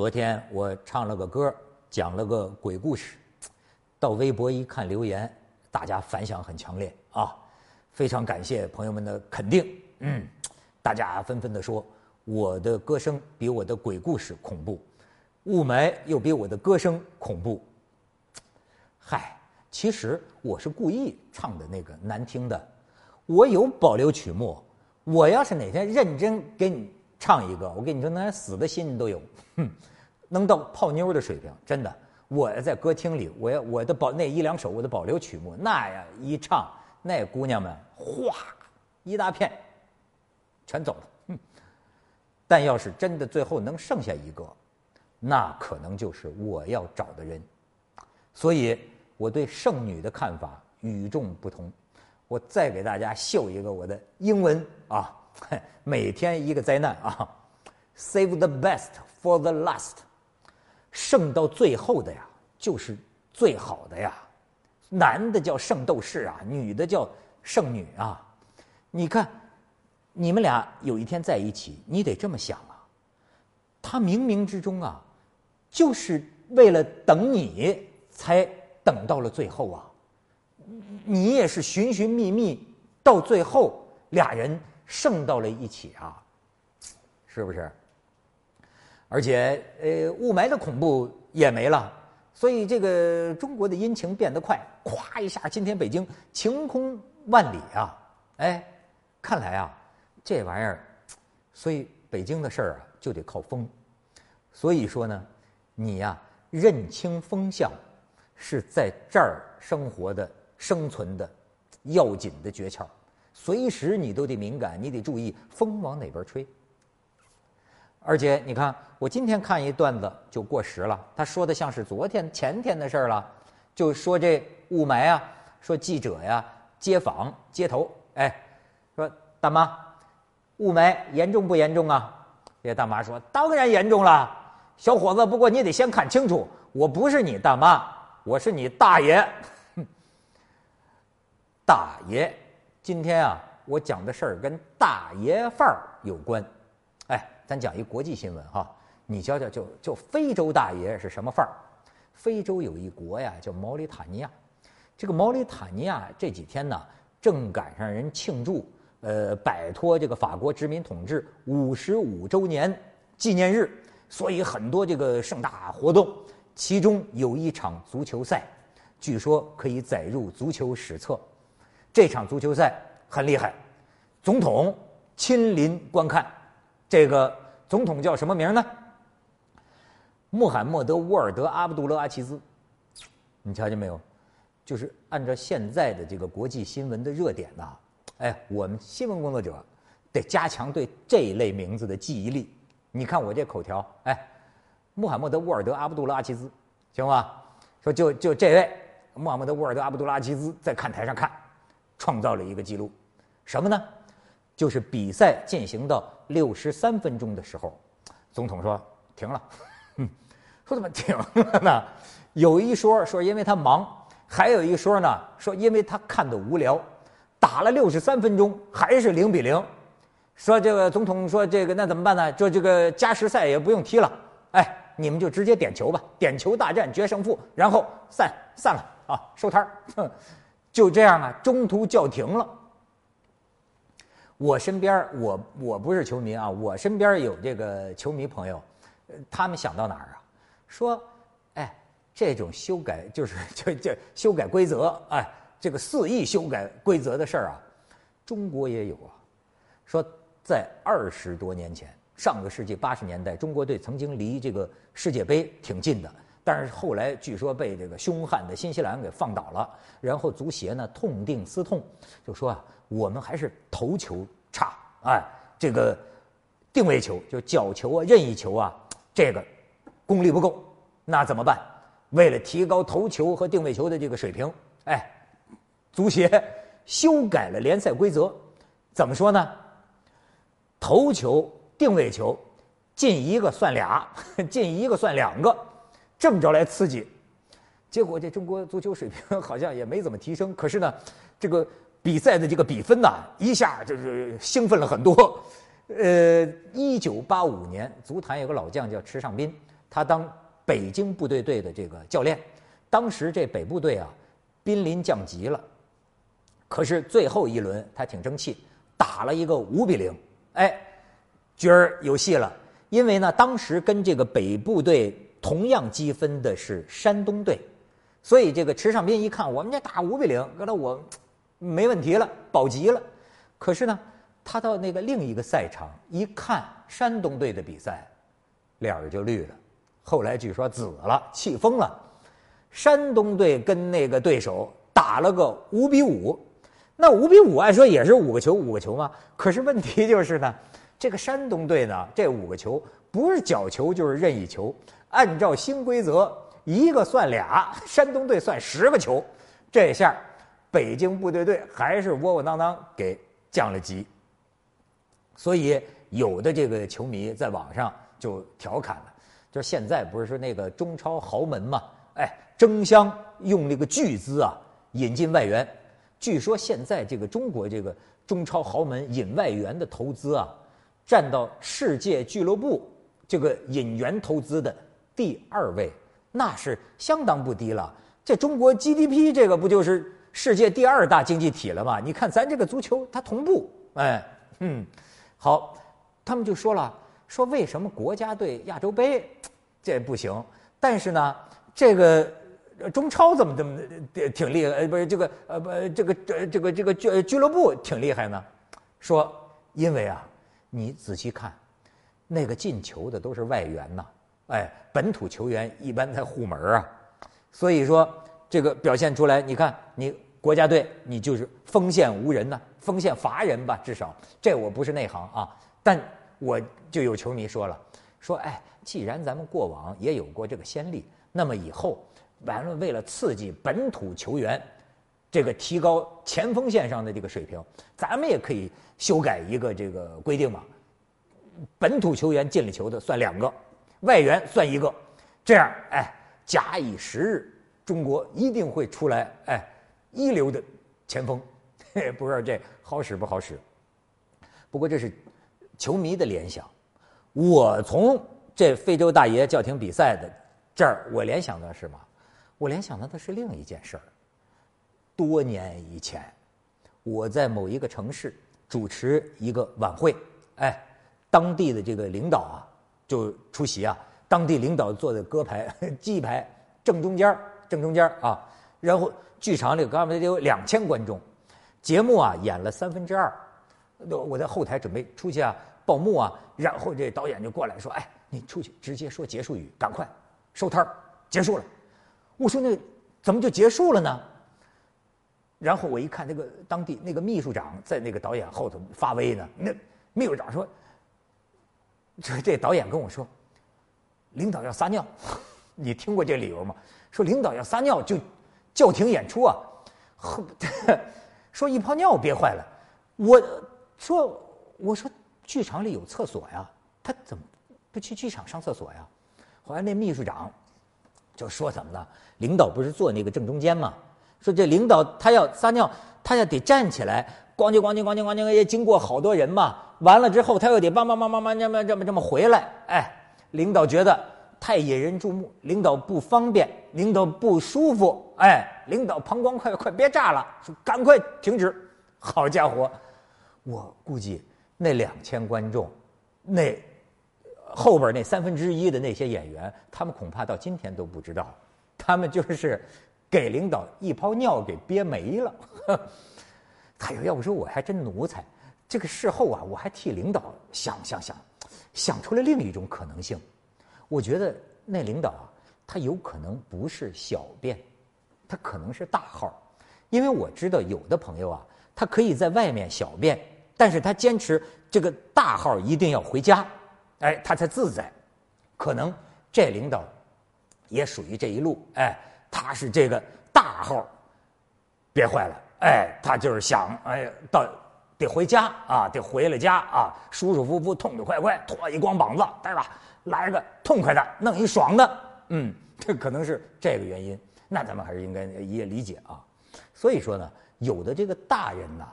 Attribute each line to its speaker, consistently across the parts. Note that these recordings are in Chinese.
Speaker 1: 昨天我唱了个歌，讲了个鬼故事，到微博一看留言，大家反响很强烈啊，非常感谢朋友们的肯定。嗯，大家纷纷的说我的歌声比我的鬼故事恐怖，雾霾又比我的歌声恐怖。嗨，其实我是故意唱的那个难听的，我有保留曲目。我要是哪天认真给你唱一个，我跟你说，那死的心都有，哼，能到泡妞的水平，真的。我在歌厅里，我要我的保那一两首我的保留曲目，那呀一唱，那姑娘们哗一大片，全走了。哼，但要是真的最后能剩下一个，那可能就是我要找的人。所以我对剩女的看法与众不同。我再给大家秀一个我的英文啊，每天一个灾难啊，Save the best for the last，剩到最后的呀，就是最好的呀。男的叫圣斗士啊，女的叫圣女啊。你看，你们俩有一天在一起，你得这么想啊。他冥冥之中啊，就是为了等你才等到了最后啊。你也是寻寻觅觅，到最后俩人剩到了一起啊，是不是？而且呃，雾霾的恐怖也没了，所以这个中国的阴晴变得快，咵一下，今天北京晴空万里啊！哎，看来啊，这玩意儿，所以北京的事儿啊就得靠风。所以说呢，你呀认清风向，是在这儿生活的。生存的要紧的诀窍，随时你都得敏感，你得注意风往哪边吹。而且你看，我今天看一段子就过时了，他说的像是昨天、前天的事儿了，就说这雾霾啊，说记者呀街访街头，哎，说大妈，雾霾严重不严重啊？这大妈说当然严重了，小伙子，不过你得先看清楚，我不是你大妈，我是你大爷。大爷，今天啊，我讲的事儿跟大爷范儿有关。哎，咱讲一国际新闻哈，你瞧瞧，就就非洲大爷是什么范儿？非洲有一国呀，叫毛里塔尼亚。这个毛里塔尼亚这几天呢，正赶上人庆祝，呃，摆脱这个法国殖民统治五十五周年纪念日，所以很多这个盛大活动，其中有一场足球赛，据说可以载入足球史册。这场足球赛很厉害，总统亲临观看。这个总统叫什么名呢？穆罕默德·沃尔德·阿卜杜勒·阿齐兹。你瞧见没有？就是按照现在的这个国际新闻的热点呐，哎，我们新闻工作者得加强对这一类名字的记忆力。你看我这口条，哎，穆罕默德·沃尔德·阿卜杜勒·阿齐兹，行吧？说就就这位穆罕默德·沃尔德·阿卜杜勒·阿齐兹在看台上看。创造了一个记录，什么呢？就是比赛进行到六十三分钟的时候，总统说停了。说怎么停了呢？有一说说因为他忙，还有一说呢说因为他看的无聊。打了六十三分钟还是零比零，说这个总统说这个那怎么办呢？就这个加时赛也不用踢了，哎，你们就直接点球吧，点球大战决胜负，然后散散了啊，收摊儿。就这样啊，中途叫停了。我身边我我不是球迷啊，我身边有这个球迷朋友，他们想到哪儿啊？说，哎，这种修改就是就就修改规则，哎，这个肆意修改规则的事儿啊，中国也有啊。说在二十多年前，上个世纪八十年代，中国队曾经离这个世界杯挺近的。但是后来据说被这个凶悍的新西兰给放倒了，然后足协呢痛定思痛，就说啊，我们还是头球差，哎，这个定位球就角球啊、任意球啊，这个功力不够，那怎么办？为了提高头球和定位球的这个水平，哎，足协修改了联赛规则，怎么说呢？头球、定位球进一个算俩，进一个算两个。这么着来刺激，结果这中国足球水平好像也没怎么提升。可是呢，这个比赛的这个比分呐，一下就是兴奋了很多。呃，一九八五年，足坛有个老将叫池尚斌，他当北京部队队的这个教练。当时这北部队啊，濒临降级了。可是最后一轮他挺争气，打了一个五比零，哎，角儿有戏了。因为呢，当时跟这个北部队同样积分的是山东队，所以这个池尚斌一看，我们家打五比零，搁那我没问题了，保级了。可是呢，他到那个另一个赛场一看山东队的比赛，脸儿就绿了。后来据说紫了，气疯了。山东队跟那个对手打了个五比五，那五比五按说也是五个球五个球嘛。可是问题就是呢。这个山东队呢，这五个球不是角球就是任意球，按照新规则，一个算俩，山东队算十个球，这下北京部队队还是窝窝囊囊给降了级。所以有的这个球迷在网上就调侃了，就是现在不是说那个中超豪门嘛，哎，争相用那个巨资啊引进外援，据说现在这个中国这个中超豪门引外援的投资啊。占到世界俱乐部这个引援投资的第二位，那是相当不低了。这中国 GDP 这个不就是世界第二大经济体了吗？你看咱这个足球，它同步，哎，嗯，好，他们就说了，说为什么国家队亚洲杯这不行，但是呢，这个中超怎么怎么挺厉害？不是这个呃不这个这这个这个俱俱乐部挺厉害呢？说因为啊。你仔细看，那个进球的都是外援呐，哎，本土球员一般在护门啊，所以说这个表现出来，你看你国家队你就是锋线无人呐，锋线乏人吧，至少这我不是内行啊，但我就有球迷说了，说哎，既然咱们过往也有过这个先例，那么以后完了为了刺激本土球员。这个提高前锋线上的这个水平，咱们也可以修改一个这个规定嘛。本土球员进了球的算两个，外援算一个，这样哎，假以时日，中国一定会出来哎一流的前锋。不知道这好使不好使？不过这是球迷的联想。我从这非洲大爷叫停比赛的这儿，我联想到什么？我联想到的是另一件事儿。多年以前，我在某一个城市主持一个晚会，哎，当地的这个领导啊就出席啊，当地领导坐在歌排 G 排正中间正中间啊，然后剧场里刚才有两千观众，节目啊演了三分之二，我在后台准备出去啊报幕啊，然后这导演就过来说，哎，你出去直接说结束语，赶快收摊，结束了。我说那怎么就结束了呢？然后我一看，那个当地那个秘书长在那个导演后头发威呢。那秘书长说：“这这导演跟我说，领导要撒尿，你听过这理由吗？说领导要撒尿就叫停演出啊。说一泡尿憋坏了。我说我说剧场里有厕所呀，他怎么不去剧场上厕所呀？后来那秘书长就说怎么了？领导不是坐那个正中间吗？”说这领导他要撒尿，他要得站起来，咣叽咣叽咣叽咣叽，也经过好多人嘛。完了之后，他又得梆梆梆梆梆这么这么这么回来。哎，领导觉得太引人注目，领导不方便，领导不舒服。哎，领导膀胱快快别炸了，说赶快停止。好家伙，我估计那两千观众，那后边那三分之一的那些演员，他们恐怕到今天都不知道，他们就是。给领导一泡尿给憋没了，哎呦，要不说我还真奴才。这个事后啊，我还替领导想想想，想出了另一种可能性。我觉得那领导啊，他有可能不是小便，他可能是大号。因为我知道有的朋友啊，他可以在外面小便，但是他坚持这个大号一定要回家，哎，他才自在。可能这领导也属于这一路，哎。他是这个大号憋坏了，哎，他就是想，哎，到得回家啊，得回了家啊，舒舒服服、痛痛快快，脱一光膀子，对吧？来个痛快的，弄一爽的，嗯，这可能是这个原因。那咱们还是应该也理解啊。所以说呢，有的这个大人呐，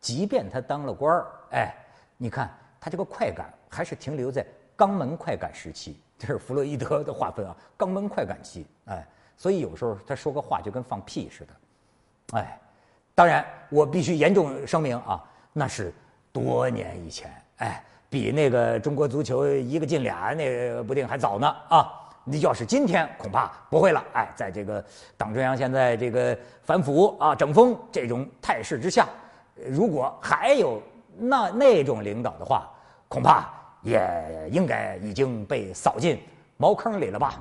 Speaker 1: 即便他当了官儿，哎，你看他这个快感还是停留在肛门快感时期。这是弗洛伊德的划分啊，肛门快感期，哎，所以有时候他说个话就跟放屁似的，哎，当然我必须严重声明啊，那是多年以前，哎，比那个中国足球一个进俩那个不定还早呢啊，你要是今天恐怕不会了，哎，在这个党中央现在这个反腐啊整风这种态势之下，如果还有那那种领导的话，恐怕。也应该已经被扫进茅坑里了吧。